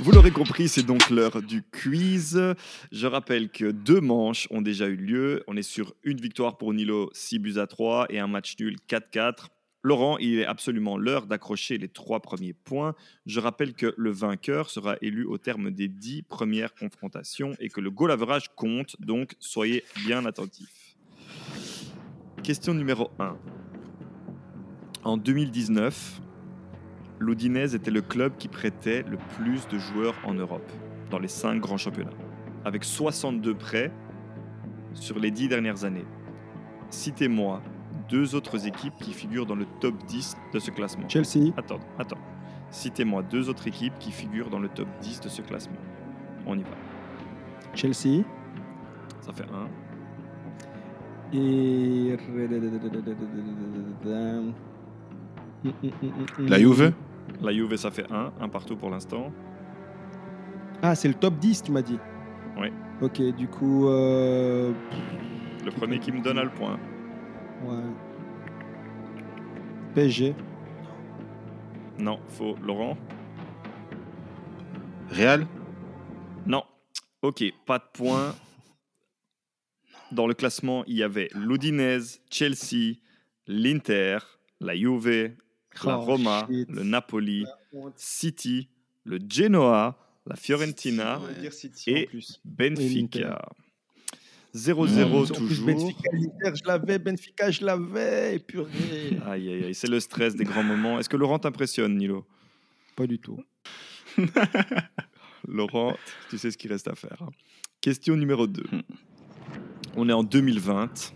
Vous l'aurez compris, c'est donc l'heure du quiz. Je rappelle que deux manches ont déjà eu lieu. On est sur une victoire pour Nilo, 6 buts à 3 et un match nul 4-4. Laurent, il est absolument l'heure d'accrocher les trois premiers points. Je rappelle que le vainqueur sera élu au terme des dix premières confrontations et que le goal average compte, donc soyez bien attentifs. Question numéro 1. En 2019, l'Udinese était le club qui prêtait le plus de joueurs en Europe, dans les cinq grands championnats, avec 62 prêts sur les dix dernières années. Citez-moi deux autres équipes qui figurent dans le top 10 de ce classement. Chelsea. Attends, attends. Citez-moi deux autres équipes qui figurent dans le top 10 de ce classement. On y va. Chelsea. Ça fait un. Et. La Juve? La Juve, ça fait un. Un partout pour l'instant. Ah, c'est le top 10, tu m'as dit Oui. Ok, du coup. euh, Le premier qui me donne a le point. Ouais. PSG. Non, faux. Laurent? Real? Non. Ok, pas de point. Dans le classement, il y avait l'Udinese, Chelsea, l'Inter, la Juve, la Oh, Roma, shit. le Napoli, City, le Genoa, la Fiorentina Et plus. Benfica. Mmh, 0-0 En plus, toujours. Benfica, je l'avais. Benfica, je l'avais. Purée. Aïe, aïe, aïe, c'est le stress des grands moments. Est-ce que Laurent t'impressionne, Nilo? Pas du tout. Laurent, tu sais ce qu'il reste à faire. hein. Question numéro 2. Hmm. On est en 2020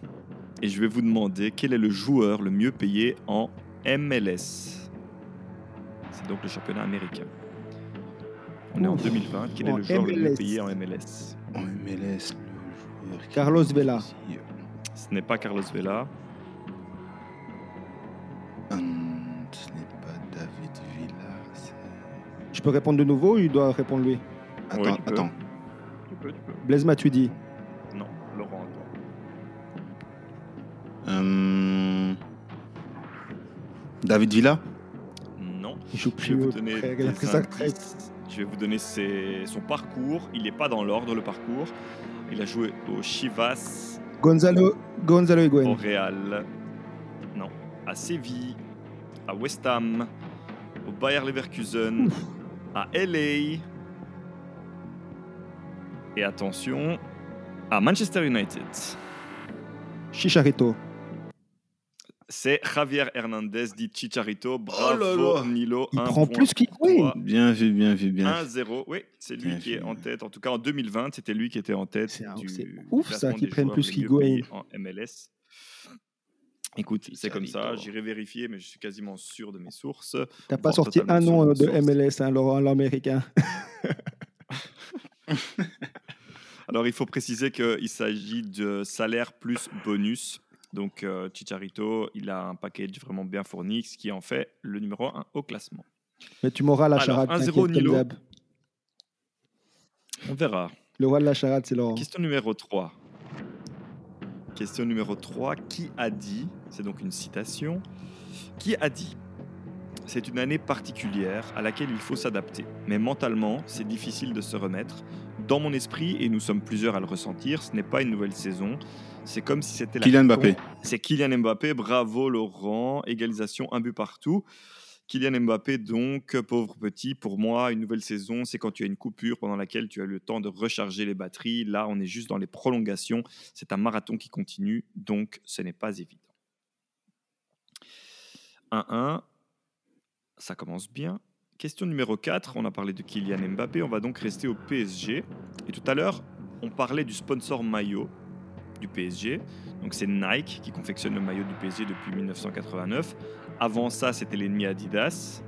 et je vais vous demander quel est le joueur le mieux payé en MLS. C'est donc le championnat américain. On est en Ouf. 2020. Quel est le joueur le mieux payé en MLS En MLS, le joueur. Carlos Vela. Ce n'est pas Carlos Vela. Hum, ce n'est pas David Villa. c'est- Je peux répondre de nouveau ou il doit répondre lui? Attends, Oui, tu peux. attends. Tu peux, tu peux. Blaise Matuidi. David Villa Non. Il joue Je vais vous au donner des. Je vais vous ses- son parcours. Il n'est pas dans l'ordre, le parcours. Il a joué au Chivas, Gonzalo, Gonzalo au Higuain. Real, non, à Séville, à West Ham, au Bayer Leverkusen, à LA. Et attention, à Manchester United. Chicharito. C'est Javier Hernandez dit Chicharito. Oh Bravo, là là. Nilo. Il un prend point plus qu'Higuain. toi. Bien vu, bien vu, bien vu. 1-0, oui, c'est lui Bien qui est en tête. En tout cas, en 2020, c'était lui qui était en tête. C'est ouf, ça, classement qu'il des prenne joueurs plus qu'Higuain. En MLS. Écoute, c'est comme ça. J'irai vérifier, mais je suis quasiment sûr de mes sources. T'as pas sorti un nom de de. MLS, hein, Laurent, l'américain. Alors, il faut préciser qu'il s'agit de salaire plus bonus. Donc, euh, Chicharito, il a un package vraiment bien fourni, ce qui en fait le numéro 1 au classement. Mais tu m'auras la charade. 1-0 t'inquiète, comme Nilo. On verra. Le roi de la charade, c'est Laurent. Question numéro 3. Question numéro 3. Qui a dit, c'est donc une citation, qui a dit C'est une année particulière à laquelle il faut s'adapter. Mais mentalement, c'est difficile de se remettre. Dans mon esprit, et nous sommes plusieurs à le ressentir, ce n'est pas une nouvelle saison. C'est comme si c'était la Kylian Mbappé. c'est Kylian Mbappé, bravo Laurent, égalisation, un but partout. Kylian Mbappé, donc, pauvre petit, pour moi, une nouvelle saison, c'est quand tu as une coupure pendant laquelle tu as le temps de recharger les batteries. Là, on est juste dans les prolongations. C'est un marathon qui continue, donc ce n'est pas évident. 1-1, ça commence bien. Question numéro 4, on a parlé de Kylian Mbappé, on va donc rester au PSG. Et tout à l'heure, on parlait du sponsor maillot du PSG. Donc c'est Nike qui confectionne le maillot du PSG depuis 1989. Avant ça, c'était l'ennemi Adidas.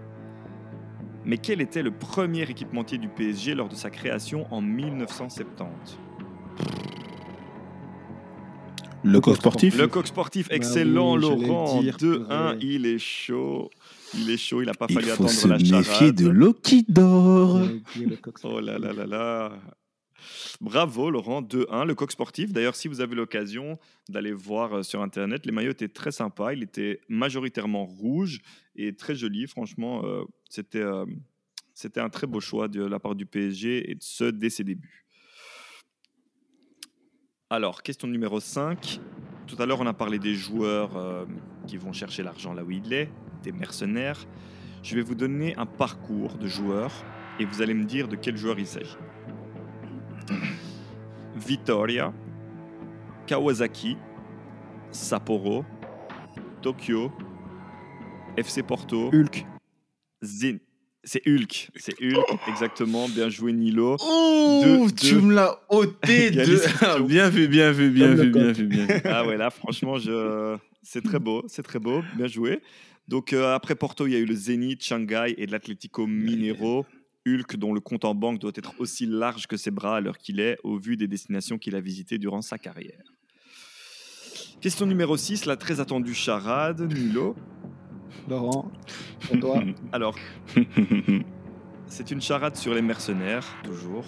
Mais quel était le premier équipementier du PSG lors de sa création en 1970 Le coq sportif Le coq sportif, Bah excellent oui, Laurent. le dire, 2-1, purée. il est chaud. Il est chaud, il n'a pas Il fallu faut attendre se la méfier charade. de l'eau qui dort. Oh là là là là. Bravo Laurent, 2-1, le coq sportif. D'ailleurs, si vous avez l'occasion d'aller voir euh, sur Internet, les maillots étaient très sympas. Il était majoritairement rouge et très joli. Franchement, euh, c'était euh, C'était un très beau choix de la part du PSG et de ce dès ses débuts. Alors, question numéro 5. Tout à l'heure, on a parlé des joueurs euh, qui vont chercher l'argent là où il est, des mercenaires. Je vais vous donner un parcours de joueurs et vous allez me dire de quel joueur il s'agit. Vitoria, Kawasaki, Sapporo, Tokyo, FC Porto, Hulk. Zen. C'est Hulk, c'est Hulk, exactement. Bien joué Nilo. Oh, tu me l'as ôté de... Bien vu, bien vu, bien vu, bien vu, bien vu. Ah ouais, là, franchement, je... c'est très beau, c'est très beau, bien joué. Donc euh, après Porto, il y a eu le Zénith, Shanghai et l'Atlético Mineiro. Hulk, dont le compte en banque doit être aussi large que ses bras à l'heure qu'il est, au vu des destinations qu'il a visitées durant sa carrière. Question numéro 6, la très attendue charade, Nilo. Laurent, toi. Alors, c'est une charade sur les mercenaires, toujours.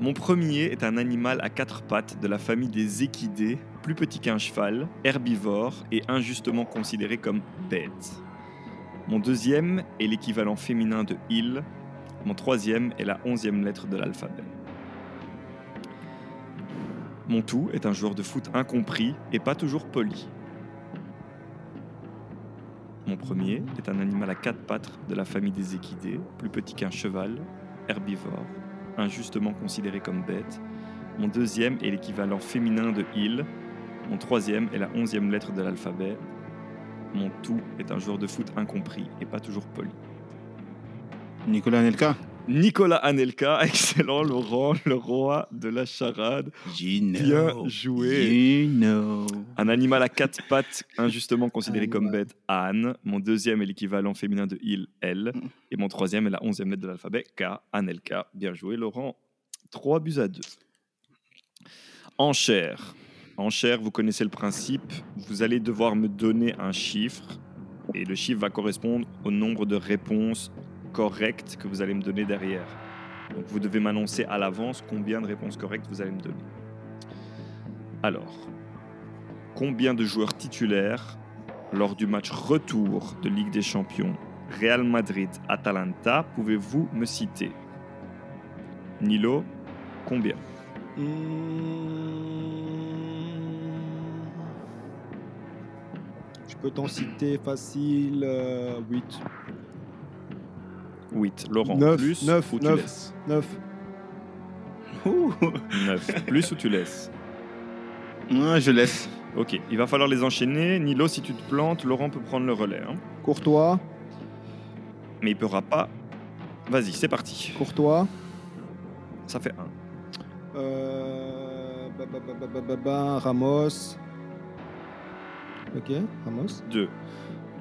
Mon premier est un animal à quatre pattes de la famille des équidés, plus petit qu'un cheval, herbivore et injustement considéré comme bête. Mon deuxième est l'équivalent féminin de il. Mon troisième est la onzième lettre de l'alphabet. Mon tout est un joueur de foot incompris et pas toujours poli. Mon premier est un animal à quatre pattes de la famille des équidés, plus petit qu'un cheval, herbivore, injustement considéré comme bête. Mon deuxième est l'équivalent féminin de il. Mon troisième est la onzième lettre de l'alphabet. Mon tout est un joueur de foot incompris et pas toujours poli. Nicolas Nelka Nicolas Anelka, excellent Laurent, le roi de la charade. Gino. Bien joué. Gino. Un animal à quatre pattes, injustement considéré comme bête, Anne. Mon deuxième est l'équivalent féminin de il, elle. Et mon troisième est la onzième lettre de l'alphabet, K, Anelka. Bien joué, Laurent. 3 buts à 2. Enchère. Enchère, vous connaissez le principe. Vous allez devoir me donner un chiffre. Et le chiffre va correspondre au nombre de réponses correctes que vous allez me donner derrière. Donc vous devez m'annoncer à l'avance combien de réponses correctes vous allez me donner. Alors, combien de joueurs titulaires lors du match retour de Ligue des Champions Real Madrid-Atalanta pouvez-vous me citer? Nilo, combien? Hmm. Je peux t'en citer facile euh, 8. 8. Laurent, Neuf, plus neuf, ou tu neuf. laisses 9. Ouh. 9. plus ou tu laisses Ah, je laisse. Ok, il va falloir les enchaîner. Nilo, si tu te plantes, Laurent peut prendre le relais. hein. Courtois. Mais il ne pourra pas. Vas-y, c'est parti. Courtois. Ça fait 1. Euh, ba, ba, ba, ba, ba, ba, ba, Ramos. Ok, Ramos. 2.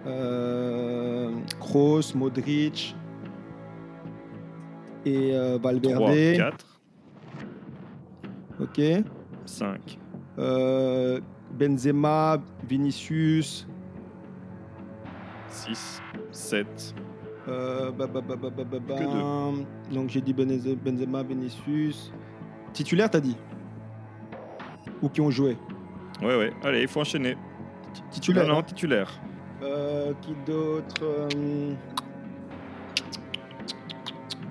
Euh, Kroos, Modric. Et euh, 3. Valverde. 4. Ok. 5. Euh, Benzema, Vinicius. 6. 7. Euh. Que Donc j'ai dit Benze- Benzema, Vinicius. Titulaire, t'as dit? Ou qui ont joué? Ouais, ouais. Allez, il faut enchaîner. Ti- Titulaire. Non, non, titulaire. Euh, qui d'autre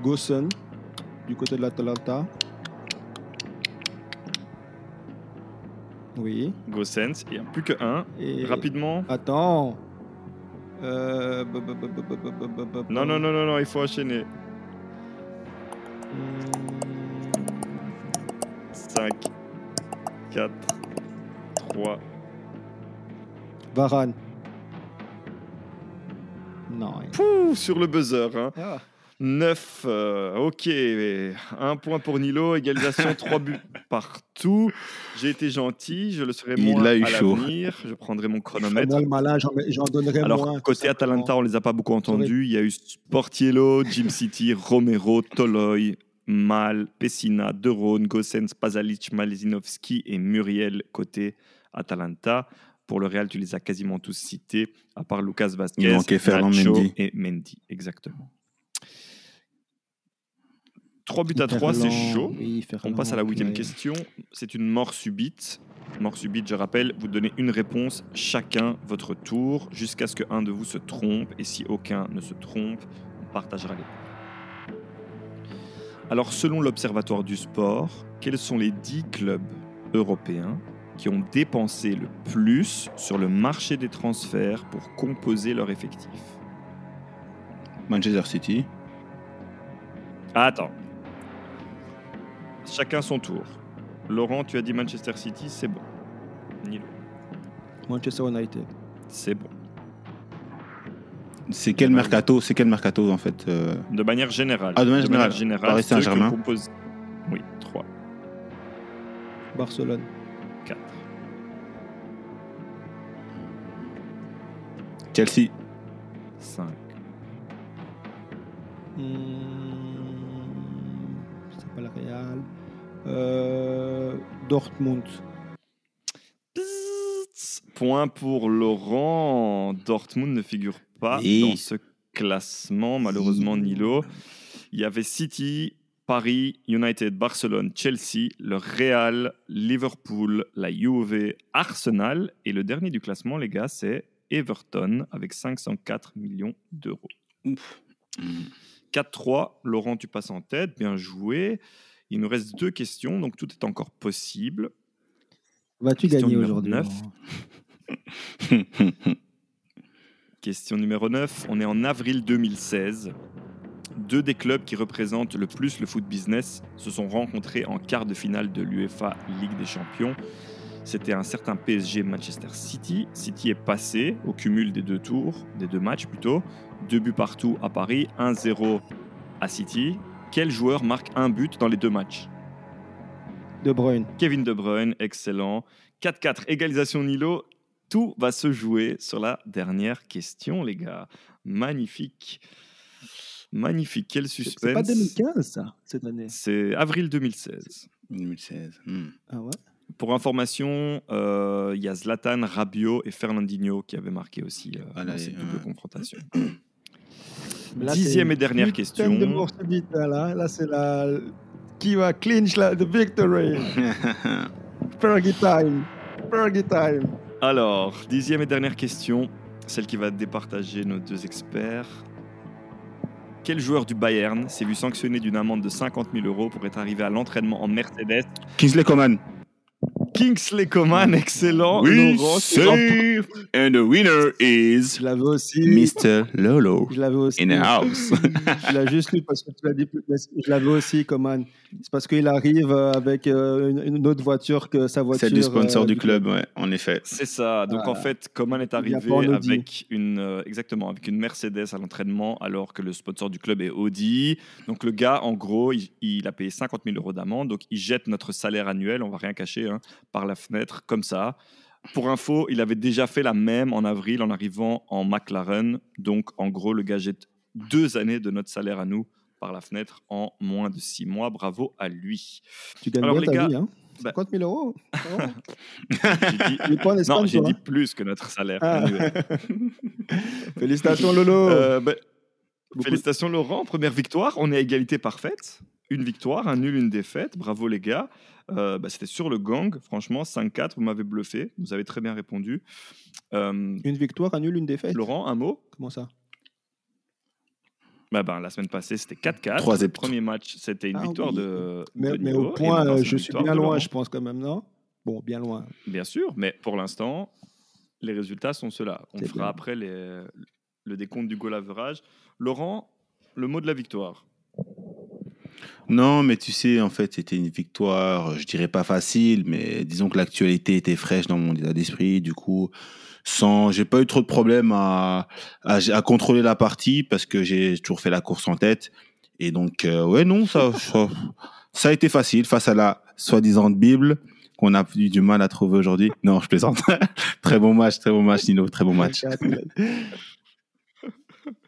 Gossen du côté de l'Atalanta. Oui. Gossens, il n'y a plus que un. Et Rapidement. Attends. Non, non, non, non, non, il faut enchaîner. 5, 4, 3. Varane. Non. Pouh, sur le buzzer. Hein. Ah. 9. euh, ok. Un point pour Nilo. Égalisation, 3 buts partout. J'ai été gentil. Je le serai Il moins a eu à l'avenir. Je prendrai mon chronomètre. Moi, le malin, j'en j'en donnerais Alors, moins. côté Atalanta, on les a pas beaucoup entendus. Il y a eu Sportiello, Jim City, Romero, Toloy, Mal, Pessina, De Rhône, Gossens, Pazalic, Malezinovski et Muriel côté Atalanta. Pour le Real, tu les as quasiment tous cités, à part Lucas Vasquez, Il Nacho Mendy. et Mendy. Exactement. 3 buts à 3, c'est chaud. oui, On passe à la huitième ouais. question. C'est une mort subite. Mort subite, je rappelle, vous donnez une réponse chacun votre tour jusqu'à ce qu'un de vous se trompe. Et si aucun ne se trompe, on partagera les points. Alors, selon l'Observatoire du sport, quels sont les 10 clubs européens qui ont dépensé le plus sur le marché des transferts pour composer leur effectif? Manchester City. Ah, Attends. Chacun son tour. Laurent, tu as dit Manchester City, c'est bon. Nilo, Manchester United. c'est bon. C'est quel mercato C'est quel mercato en fait euh, De manière générale. Ah, de manière générale. Paris ceux que Saint-Germain. compose- Oui, 3, Barcelone. 4, Chelsea. 5, Hmm, c'est pas le Real. Euh, Dortmund. Point pour Laurent. Dortmund ne figure pas dans ce classement, malheureusement, Nilo. Il y avait City, Paris, United, Barcelone, Chelsea, le Real, Liverpool, la Juve, Arsenal. Et le dernier du classement, les gars, c'est Everton avec 504 millions d'euros. Mm. 4-3. Laurent, tu passes en tête. Bien joué. Il nous reste deux questions, donc tout est encore possible. Vas-tu Question gagner numéro aujourd'hui Question numéro 9. On est en avril 2016. Deux des clubs qui représentent le plus le foot business se sont rencontrés en quart de finale de l'UEFA Ligue des Champions. C'était un certain PSG Manchester City. City est passé au cumul des deux tours, des deux matchs plutôt. Deux buts partout à Paris, 1-0 à City. Quel joueur marque un but dans les deux matchs? De Bruyne. Kevin De Bruyne, excellent. 4-4, égalisation Nilo. Tout va se jouer sur la dernière question, les gars. Magnifique. Magnifique, quel suspense. c'est pas 2015, ça, cette année. C'est avril 2016. 2016. hmm. Ah ouais? Pour information, euh, il y a Zlatan, Rabiot et Fernandinho qui avaient marqué aussi euh, Ah, dans là, cette double confrontation. Là, Dixième et dernière question. de vite, là, là c'est la. Qui va clinch la the victory Fergie time Fergie time Alors, dixième et dernière question, celle qui va départager nos deux experts. Quel joueur du Bayern s'est vu sanctionné d'une amende de 50 000 euros pour être arrivé à l'entraînement en Mercedes? Kingsley Coman. Kingsley Coman, excellent. We Laurent, save and the winner is Je l'avais aussi. Mr. Lolo Je l'avais aussi. in the house. Je l'ai juste lu parce que tu l'as dit. Je l'avais aussi, Coman. C'est parce qu'il arrive euh, avec euh, une, autre voiture que sa voiture. C'est du sponsor euh, du club, ouais, en effet. C'est ça. Donc en Voilà. fait, Coman est arrivé avec une euh, exactement avec une Mercedes à l'entraînement, alors que le sponsor du club est Audi. Donc le gars, en gros, il, il a payé 50 000 euros d'amende. Donc il jette notre salaire annuel, on va rien cacher, hein, par la fenêtre comme ça. Pour info, il avait déjà fait la même en avril en arrivant en McLaren. Donc en gros, le gars jette deux années de notre salaire à nous par la fenêtre en moins de six mois. Bravo à lui. Tu gagnes Alors, bien les ta gars, vie, hein bah- 50 000 euros. J'ai dit- non, j'ai dit hein plus que notre salaire Ah. Félicitations, Lolo. Euh, bah, félicitations Laurent, première victoire. On est à égalité parfaite. Une victoire, un nul, une défaite. Bravo les gars. Euh, bah, C'était sur le gang, franchement, 5-4, vous m'avez bluffé. Vous avez très bien répondu. Euh, Une victoire, un nul, une défaite. Laurent, un mot? Comment ça? Bah, ben, La semaine passée, c'était 4-4. Trois Le premier match, c'était une Ah victoire oui. de, Mais, de mais Nilo, au point, maintenant, euh, je suis bien loin, Laurent. je pense quand même, non? Bon, bien loin. Bien sûr, mais pour l'instant, les résultats sont ceux-là. On fera bien. après les- le décompte du goal average. Laurent, le mot de la victoire. Non, mais tu sais, en fait, c'était une victoire, je dirais pas facile, mais disons que l'actualité était fraîche dans mon état d'esprit. Du coup, sans, j'ai pas eu trop de problèmes à, à, contrôler la partie parce que j'ai toujours fait la course en tête. Et donc, euh, ouais, non, ça, ça, ça a été facile face à la soi-disant Bible qu'on a eu du mal à trouver aujourd'hui. Non, je plaisante. très bon match, très bon match, Nino, très bon match.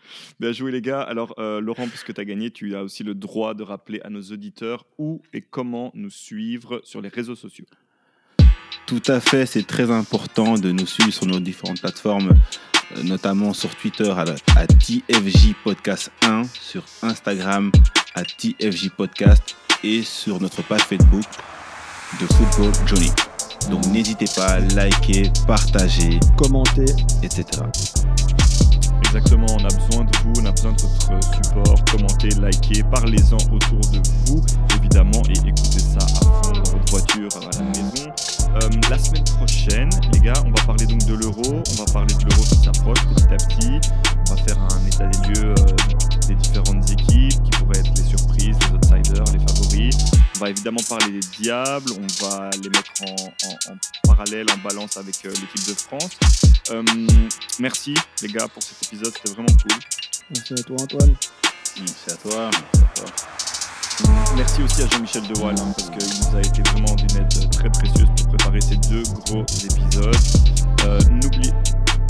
Bien joué les gars. Alors euh, Laurent, puisque tu as gagné, tu as aussi le droit de rappeler à nos auditeurs où et comment nous suivre sur les réseaux sociaux. Tout à fait, c'est très important de nous suivre sur nos différentes plateformes, euh, notamment sur Twitter à, à TFJ Podcast 1, sur Instagram à TFJ Podcast et sur notre page Facebook de Football Johnny. Donc n'hésitez pas à liker, partager, Commenter. etc. Exactement, on a besoin de vous, on a besoin de votre support. Commentez, likez, parlez-en autour de vous, évidemment, et écoutez ça à fond dans votre voiture, à la maison. Euh, la semaine prochaine, les gars, on va parler donc de l'euro. On va parler de l'euro qui s'approche petit à petit. On va faire un état des lieux euh, des différentes équipes qui pourraient être les surprises, les outsiders, les favoris. On va évidemment parler des diables. On va les mettre en, parallèle, en balance avec euh, l'équipe de France. Euh, merci les gars pour cet épisode, c'était vraiment cool. Merci à toi, Antoine. Merci à toi. Merci à toi. Merci aussi à Jean-Michel Dewal hein, parce qu'il nous a été vraiment d'une aide très précieuse pour préparer ces deux gros épisodes. Euh, N'oubliez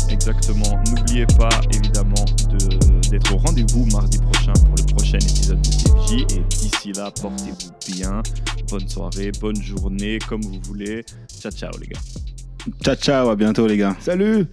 exactement, n'oubliez pas évidemment de- d'être au rendez-vous mardi prochain pour le prochain épisode de TFJ. Et d'ici là, portez-vous bien. Bonne soirée, bonne journée, comme vous voulez. Ciao, ciao les gars. Ciao, ciao. À bientôt, les gars. Salut